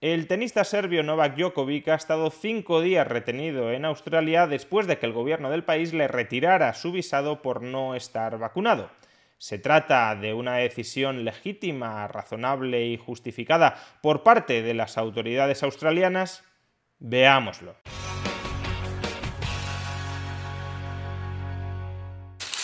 El tenista serbio Novak Djokovic ha estado cinco días retenido en Australia después de que el gobierno del país le retirara su visado por no estar vacunado. Se trata de una decisión legítima, razonable y justificada por parte de las autoridades australianas. Veámoslo.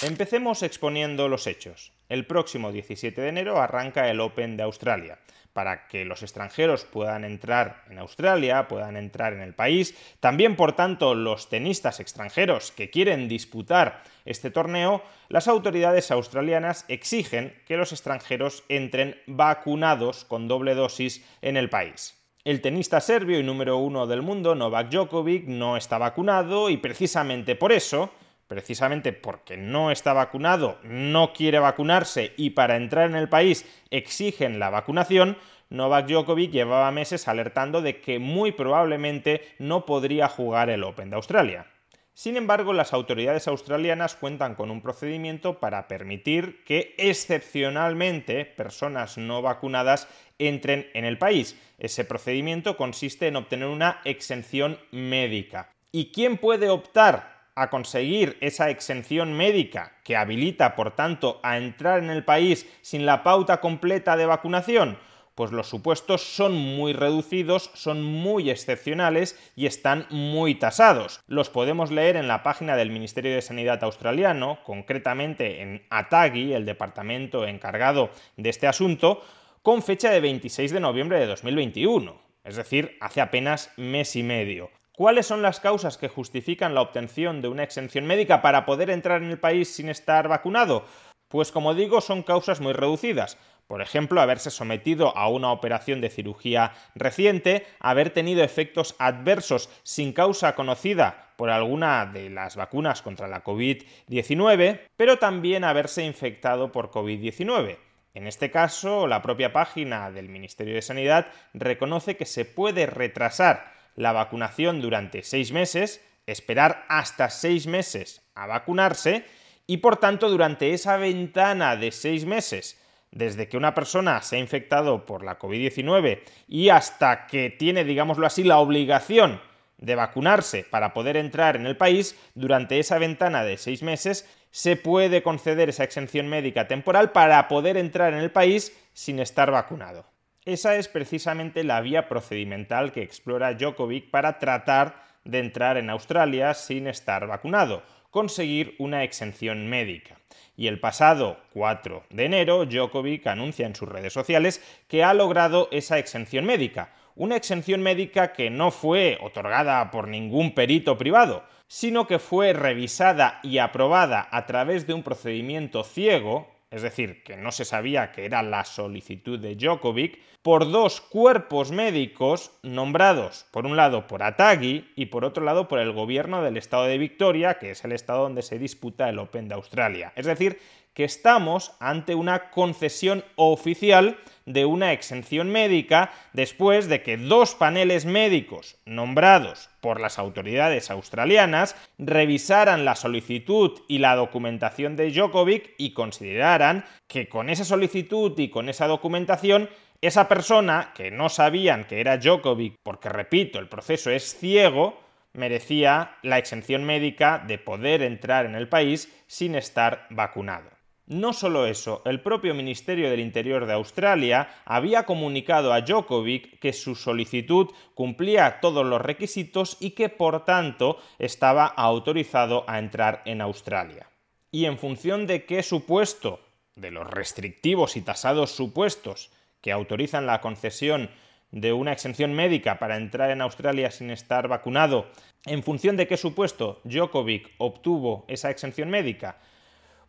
Empecemos exponiendo los hechos. El próximo 17 de enero arranca el Open de Australia. Para que los extranjeros puedan entrar en Australia, puedan entrar en el país, también por tanto los tenistas extranjeros que quieren disputar este torneo, las autoridades australianas exigen que los extranjeros entren vacunados con doble dosis en el país. El tenista serbio y número uno del mundo, Novak Djokovic, no está vacunado y precisamente por eso precisamente porque no está vacunado, no quiere vacunarse y para entrar en el país exigen la vacunación, Novak Djokovic llevaba meses alertando de que muy probablemente no podría jugar el Open de Australia. Sin embargo, las autoridades australianas cuentan con un procedimiento para permitir que excepcionalmente personas no vacunadas entren en el país. Ese procedimiento consiste en obtener una exención médica. ¿Y quién puede optar a conseguir esa exención médica que habilita, por tanto, a entrar en el país sin la pauta completa de vacunación? Pues los supuestos son muy reducidos, son muy excepcionales y están muy tasados. Los podemos leer en la página del Ministerio de Sanidad australiano, concretamente en ATAGI, el departamento encargado de este asunto, con fecha de 26 de noviembre de 2021, es decir, hace apenas mes y medio. ¿Cuáles son las causas que justifican la obtención de una exención médica para poder entrar en el país sin estar vacunado? Pues como digo, son causas muy reducidas. Por ejemplo, haberse sometido a una operación de cirugía reciente, haber tenido efectos adversos sin causa conocida por alguna de las vacunas contra la COVID-19, pero también haberse infectado por COVID-19. En este caso, la propia página del Ministerio de Sanidad reconoce que se puede retrasar la vacunación durante seis meses, esperar hasta seis meses a vacunarse y por tanto durante esa ventana de seis meses desde que una persona se ha infectado por la COVID-19 y hasta que tiene, digámoslo así, la obligación de vacunarse para poder entrar en el país, durante esa ventana de seis meses se puede conceder esa exención médica temporal para poder entrar en el país sin estar vacunado. Esa es precisamente la vía procedimental que explora Djokovic para tratar de entrar en Australia sin estar vacunado, conseguir una exención médica. Y el pasado 4 de enero, Djokovic anuncia en sus redes sociales que ha logrado esa exención médica, una exención médica que no fue otorgada por ningún perito privado, sino que fue revisada y aprobada a través de un procedimiento ciego, es decir, que no se sabía que era la solicitud de Djokovic, por dos cuerpos médicos nombrados, por un lado por Atagi y por otro lado por el gobierno del estado de Victoria, que es el estado donde se disputa el Open de Australia. Es decir, que estamos ante una concesión oficial de una exención médica después de que dos paneles médicos nombrados por las autoridades australianas revisaran la solicitud y la documentación de Djokovic y consideraran que con esa solicitud y con esa documentación esa persona, que no sabían que era Djokovic, porque repito, el proceso es ciego, merecía la exención médica de poder entrar en el país sin estar vacunado. No solo eso, el propio Ministerio del Interior de Australia había comunicado a Djokovic que su solicitud cumplía todos los requisitos y que por tanto estaba autorizado a entrar en Australia. Y en función de qué supuesto, de los restrictivos y tasados supuestos que autorizan la concesión de una exención médica para entrar en Australia sin estar vacunado, en función de qué supuesto Djokovic obtuvo esa exención médica,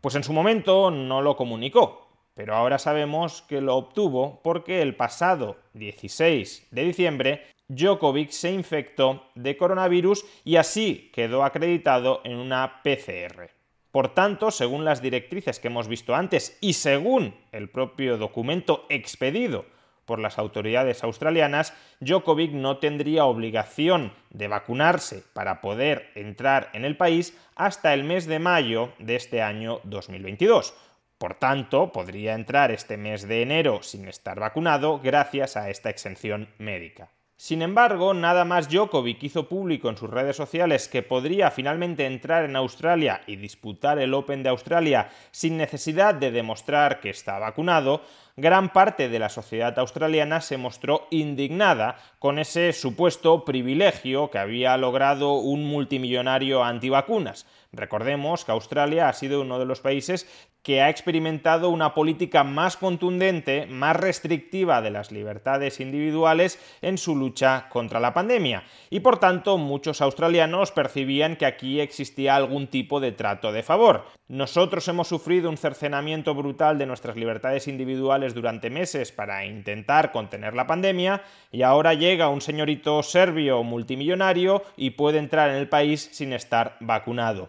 pues en su momento no lo comunicó. pero ahora sabemos que lo obtuvo porque el pasado 16 de diciembre Djokovic se infectó de coronavirus y así quedó acreditado en una PCR. Por tanto, según las directrices que hemos visto antes y según el propio documento expedido por las autoridades australianas, Djokovic no tendría obligación de vacunarse para poder entrar en el país hasta el mes de mayo de este año 2022. Por tanto, podría entrar este mes de enero sin estar vacunado gracias a esta exención médica. Sin embargo, nada más Djokovic hizo público en sus redes sociales que podría finalmente entrar en Australia y disputar el Open de Australia sin necesidad de demostrar que está vacunado, gran parte de la sociedad australiana se mostró indignada con ese supuesto privilegio que había logrado un multimillonario antivacunas. Recordemos que Australia ha sido uno de los países que ha experimentado una política más contundente, más restrictiva de las libertades individuales en su lucha contra la pandemia. Y por tanto, muchos australianos percibían que aquí existía algún tipo de trato de favor. Nosotros hemos sufrido un cercenamiento brutal de nuestras libertades individuales durante meses para intentar contener la pandemia y ahora llega un señorito serbio multimillonario y puede entrar en el país sin estar vacunado.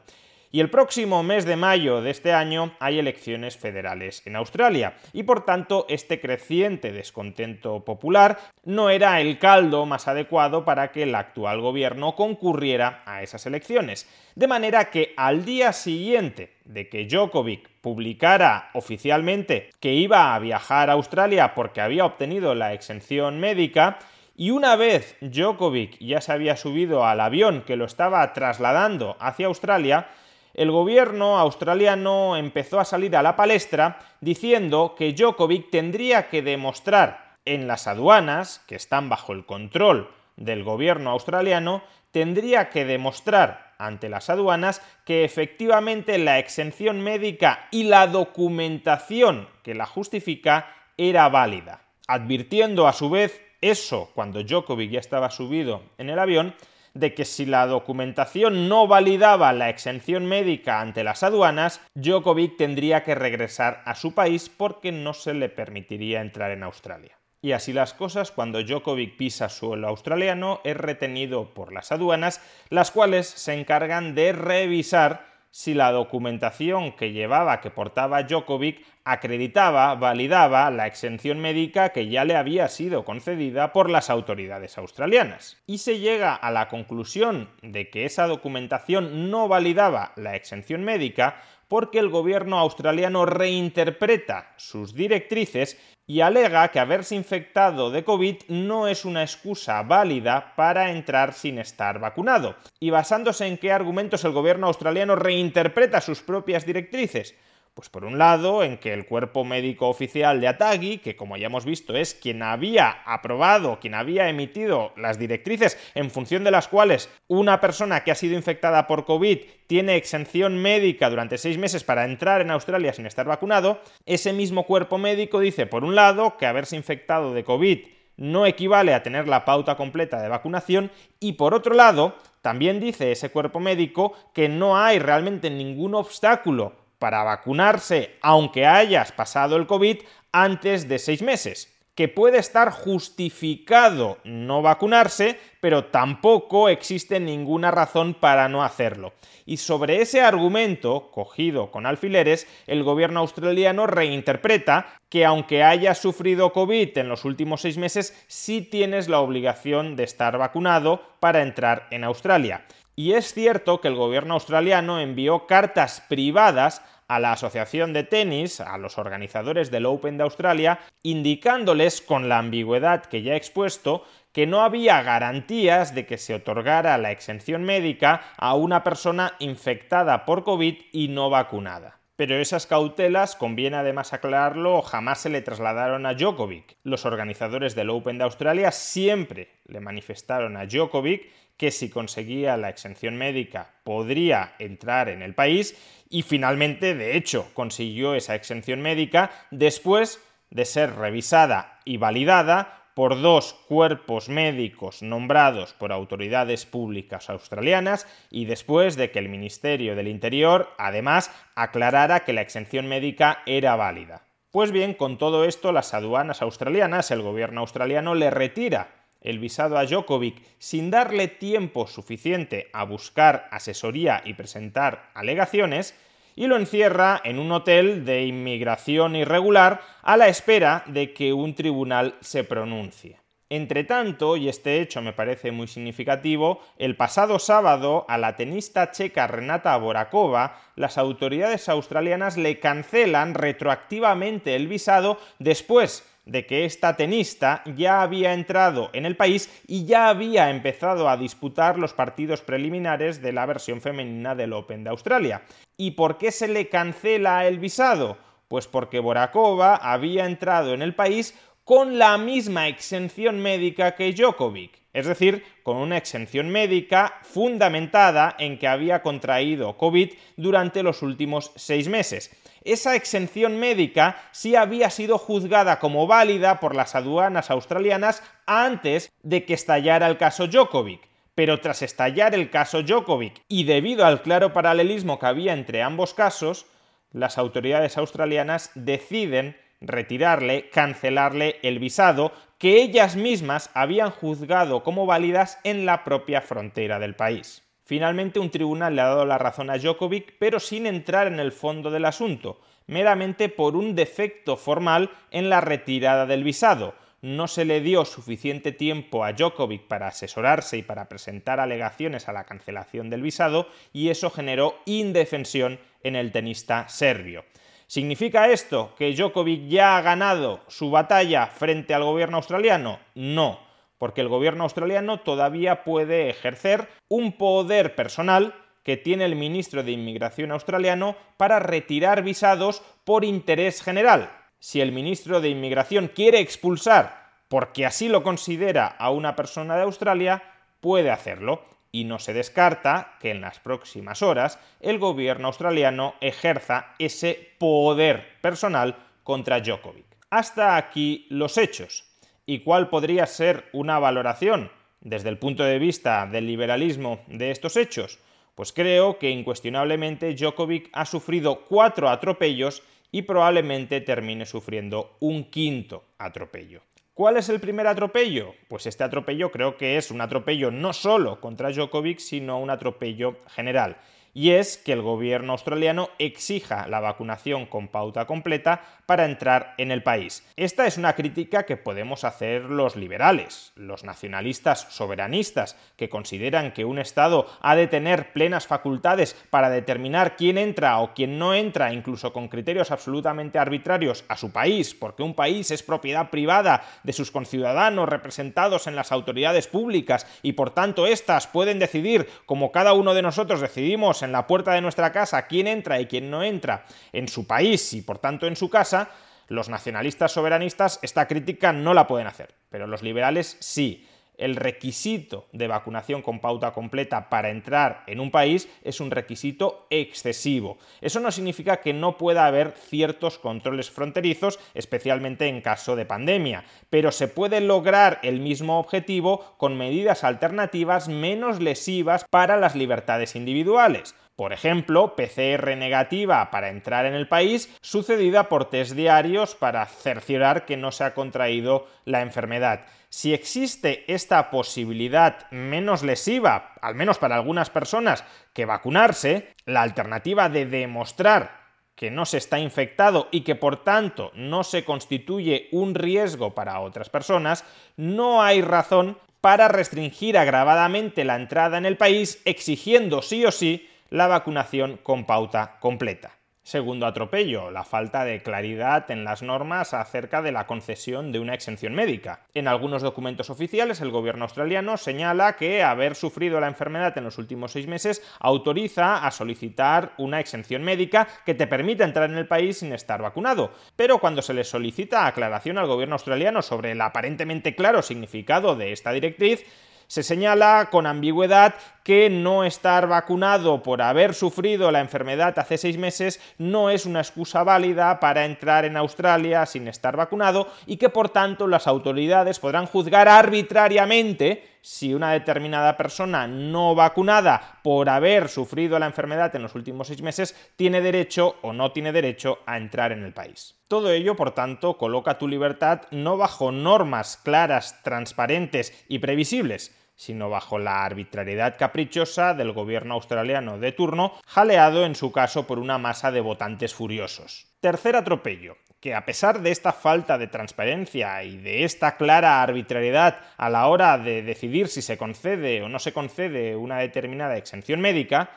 Y el próximo mes de mayo de este año hay elecciones federales en Australia y por tanto este creciente descontento popular no era el caldo más adecuado para que el actual gobierno concurriera a esas elecciones. De manera que al día siguiente de que Djokovic publicara oficialmente que iba a viajar a Australia porque había obtenido la exención médica, y una vez Djokovic ya se había subido al avión que lo estaba trasladando hacia Australia, el gobierno australiano empezó a salir a la palestra diciendo que Djokovic tendría que demostrar en las aduanas, que están bajo el control del gobierno australiano, tendría que demostrar ante las aduanas que efectivamente la exención médica y la documentación que la justifica era válida, advirtiendo a su vez eso cuando Djokovic ya estaba subido en el avión, de que si la documentación no validaba la exención médica ante las aduanas, Djokovic tendría que regresar a su país porque no se le permitiría entrar en Australia. Y así las cosas, cuando Djokovic pisa suelo australiano, es retenido por las aduanas, las cuales se encargan de revisar si la documentación que llevaba, que portaba Djokovic, acreditaba, validaba la exención médica que ya le había sido concedida por las autoridades australianas. Y se llega a la conclusión de que esa documentación no validaba la exención médica porque el gobierno australiano reinterpreta sus directrices y alega que haberse infectado de COVID no es una excusa válida para entrar sin estar vacunado. ¿Y basándose en qué argumentos el gobierno australiano reinterpreta sus propias directrices? Pues por un lado, en que el cuerpo médico oficial de Atagi, que como ya hemos visto es quien había aprobado, quien había emitido las directrices en función de las cuales una persona que ha sido infectada por COVID tiene exención médica durante seis meses para entrar en Australia sin estar vacunado, ese mismo cuerpo médico dice, por un lado, que haberse infectado de COVID no equivale a tener la pauta completa de vacunación y por otro lado, también dice ese cuerpo médico que no hay realmente ningún obstáculo para vacunarse aunque hayas pasado el COVID antes de seis meses que puede estar justificado no vacunarse, pero tampoco existe ninguna razón para no hacerlo. Y sobre ese argumento, cogido con alfileres, el gobierno australiano reinterpreta que aunque hayas sufrido COVID en los últimos seis meses, sí tienes la obligación de estar vacunado para entrar en Australia. Y es cierto que el gobierno australiano envió cartas privadas a la Asociación de Tenis, a los organizadores del Open de Australia, indicándoles con la ambigüedad que ya he expuesto que no había garantías de que se otorgara la exención médica a una persona infectada por COVID y no vacunada. Pero esas cautelas, conviene además aclararlo, jamás se le trasladaron a Djokovic. Los organizadores del Open de Australia siempre le manifestaron a Djokovic que si conseguía la exención médica podría entrar en el país y finalmente, de hecho, consiguió esa exención médica después de ser revisada y validada por dos cuerpos médicos nombrados por autoridades públicas australianas y después de que el Ministerio del Interior además aclarara que la exención médica era válida. Pues bien, con todo esto, las aduanas australianas, el gobierno australiano le retira el visado a Djokovic sin darle tiempo suficiente a buscar asesoría y presentar alegaciones, y lo encierra en un hotel de inmigración irregular a la espera de que un tribunal se pronuncie. Entre tanto, y este hecho me parece muy significativo, el pasado sábado a la tenista checa Renata Borakova, las autoridades australianas le cancelan retroactivamente el visado después de que esta tenista ya había entrado en el país y ya había empezado a disputar los partidos preliminares de la versión femenina del Open de Australia. ¿Y por qué se le cancela el visado? Pues porque Borakova había entrado en el país con la misma exención médica que Djokovic, es decir, con una exención médica fundamentada en que había contraído COVID durante los últimos seis meses. Esa exención médica sí había sido juzgada como válida por las aduanas australianas antes de que estallara el caso Djokovic. Pero tras estallar el caso Djokovic y debido al claro paralelismo que había entre ambos casos, las autoridades australianas deciden retirarle, cancelarle el visado que ellas mismas habían juzgado como válidas en la propia frontera del país. Finalmente un tribunal le ha dado la razón a Djokovic, pero sin entrar en el fondo del asunto, meramente por un defecto formal en la retirada del visado. No se le dio suficiente tiempo a Djokovic para asesorarse y para presentar alegaciones a la cancelación del visado y eso generó indefensión en el tenista serbio. ¿Significa esto que Djokovic ya ha ganado su batalla frente al gobierno australiano? No, porque el gobierno australiano todavía puede ejercer un poder personal que tiene el ministro de Inmigración australiano para retirar visados por interés general. Si el ministro de Inmigración quiere expulsar, porque así lo considera, a una persona de Australia, puede hacerlo y no se descarta que en las próximas horas el gobierno australiano ejerza ese poder personal contra Djokovic. Hasta aquí los hechos. ¿Y cuál podría ser una valoración desde el punto de vista del liberalismo de estos hechos? Pues creo que incuestionablemente Djokovic ha sufrido cuatro atropellos y probablemente termine sufriendo un quinto atropello. ¿Cuál es el primer atropello? Pues este atropello creo que es un atropello no solo contra Djokovic, sino un atropello general y es que el gobierno australiano exija la vacunación con pauta completa para entrar en el país. Esta es una crítica que podemos hacer los liberales, los nacionalistas soberanistas, que consideran que un Estado ha de tener plenas facultades para determinar quién entra o quién no entra, incluso con criterios absolutamente arbitrarios, a su país, porque un país es propiedad privada de sus conciudadanos representados en las autoridades públicas y por tanto éstas pueden decidir, como cada uno de nosotros decidimos en la puerta de nuestra casa quién entra y quién no entra en su país y por tanto en su casa, los nacionalistas soberanistas esta crítica no la pueden hacer, pero los liberales sí el requisito de vacunación con pauta completa para entrar en un país es un requisito excesivo. Eso no significa que no pueda haber ciertos controles fronterizos, especialmente en caso de pandemia, pero se puede lograr el mismo objetivo con medidas alternativas menos lesivas para las libertades individuales. Por ejemplo, PCR negativa para entrar en el país, sucedida por test diarios para cerciorar que no se ha contraído la enfermedad. Si existe esta posibilidad menos lesiva, al menos para algunas personas, que vacunarse, la alternativa de demostrar que no se está infectado y que por tanto no se constituye un riesgo para otras personas, no hay razón para restringir agravadamente la entrada en el país exigiendo sí o sí la vacunación con pauta completa. Segundo atropello, la falta de claridad en las normas acerca de la concesión de una exención médica. En algunos documentos oficiales, el gobierno australiano señala que haber sufrido la enfermedad en los últimos seis meses autoriza a solicitar una exención médica que te permita entrar en el país sin estar vacunado. Pero cuando se le solicita aclaración al gobierno australiano sobre el aparentemente claro significado de esta directriz, se señala con ambigüedad que no estar vacunado por haber sufrido la enfermedad hace seis meses no es una excusa válida para entrar en Australia sin estar vacunado y que por tanto las autoridades podrán juzgar arbitrariamente si una determinada persona no vacunada por haber sufrido la enfermedad en los últimos seis meses tiene derecho o no tiene derecho a entrar en el país. Todo ello, por tanto, coloca tu libertad no bajo normas claras, transparentes y previsibles, sino bajo la arbitrariedad caprichosa del gobierno australiano de turno, jaleado en su caso por una masa de votantes furiosos. Tercer atropello que a pesar de esta falta de transparencia y de esta clara arbitrariedad a la hora de decidir si se concede o no se concede una determinada exención médica,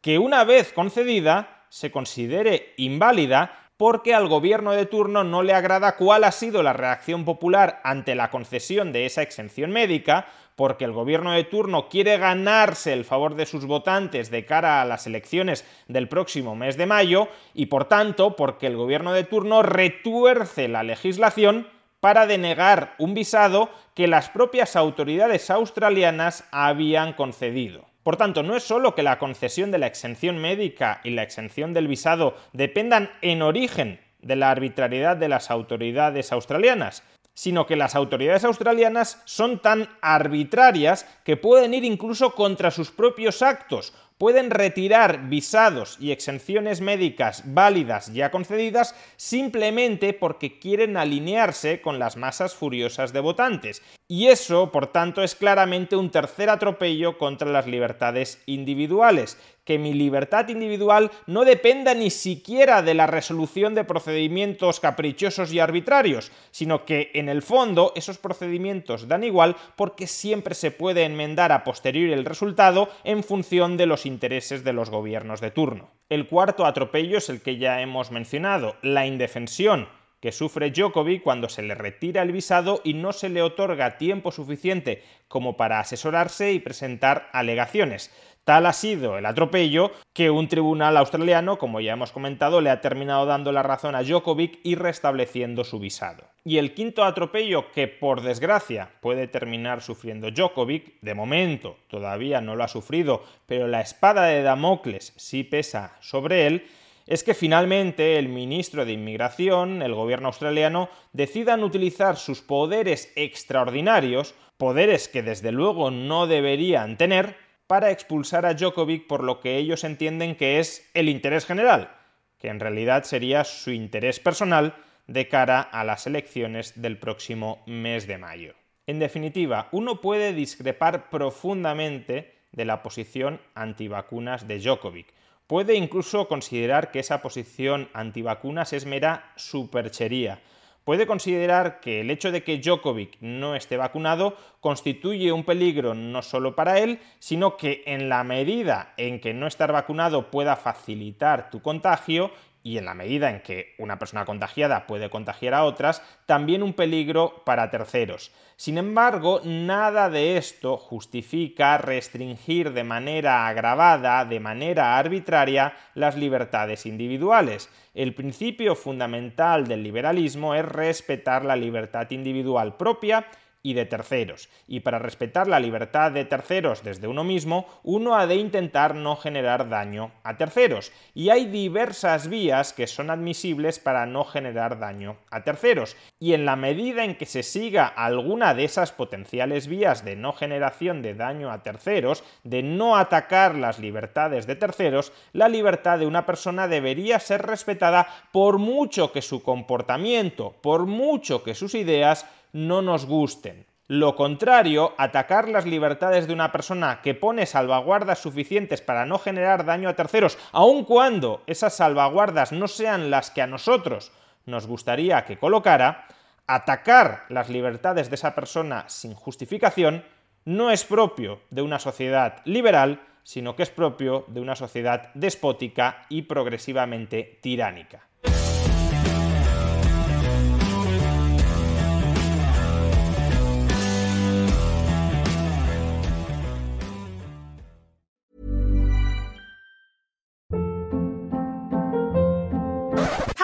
que una vez concedida se considere inválida porque al gobierno de turno no le agrada cuál ha sido la reacción popular ante la concesión de esa exención médica, porque el gobierno de turno quiere ganarse el favor de sus votantes de cara a las elecciones del próximo mes de mayo y por tanto porque el gobierno de turno retuerce la legislación para denegar un visado que las propias autoridades australianas habían concedido. Por tanto, no es solo que la concesión de la exención médica y la exención del visado dependan en origen de la arbitrariedad de las autoridades australianas, sino que las autoridades australianas son tan arbitrarias que pueden ir incluso contra sus propios actos, pueden retirar visados y exenciones médicas válidas ya concedidas simplemente porque quieren alinearse con las masas furiosas de votantes. Y eso, por tanto, es claramente un tercer atropello contra las libertades individuales, que mi libertad individual no dependa ni siquiera de la resolución de procedimientos caprichosos y arbitrarios, sino que en el fondo esos procedimientos dan igual porque siempre se puede enmendar a posteriori el resultado en función de los intereses de los gobiernos de turno. El cuarto atropello es el que ya hemos mencionado, la indefensión que sufre Djokovic cuando se le retira el visado y no se le otorga tiempo suficiente como para asesorarse y presentar alegaciones. Tal ha sido el atropello que un tribunal australiano, como ya hemos comentado, le ha terminado dando la razón a Djokovic y restableciendo su visado. Y el quinto atropello que por desgracia puede terminar sufriendo Djokovic, de momento todavía no lo ha sufrido, pero la espada de Damocles sí pesa sobre él, es que finalmente el ministro de Inmigración, el gobierno australiano, decidan utilizar sus poderes extraordinarios, poderes que desde luego no deberían tener, para expulsar a Djokovic por lo que ellos entienden que es el interés general, que en realidad sería su interés personal de cara a las elecciones del próximo mes de mayo. En definitiva, uno puede discrepar profundamente de la posición antivacunas de Djokovic. Puede incluso considerar que esa posición antivacunas es mera superchería, puede considerar que el hecho de que Djokovic no esté vacunado constituye un peligro no solo para él, sino que en la medida en que no estar vacunado pueda facilitar tu contagio y en la medida en que una persona contagiada puede contagiar a otras, también un peligro para terceros. Sin embargo, nada de esto justifica restringir de manera agravada, de manera arbitraria, las libertades individuales. El principio fundamental del liberalismo es respetar la libertad individual propia y de terceros. Y para respetar la libertad de terceros desde uno mismo, uno ha de intentar no generar daño a terceros. Y hay diversas vías que son admisibles para no generar daño a terceros. Y en la medida en que se siga alguna de esas potenciales vías de no generación de daño a terceros, de no atacar las libertades de terceros, la libertad de una persona debería ser respetada por mucho que su comportamiento, por mucho que sus ideas no nos gusten. Lo contrario, atacar las libertades de una persona que pone salvaguardas suficientes para no generar daño a terceros, aun cuando esas salvaguardas no sean las que a nosotros nos gustaría que colocara, atacar las libertades de esa persona sin justificación no es propio de una sociedad liberal, sino que es propio de una sociedad despótica y progresivamente tiránica.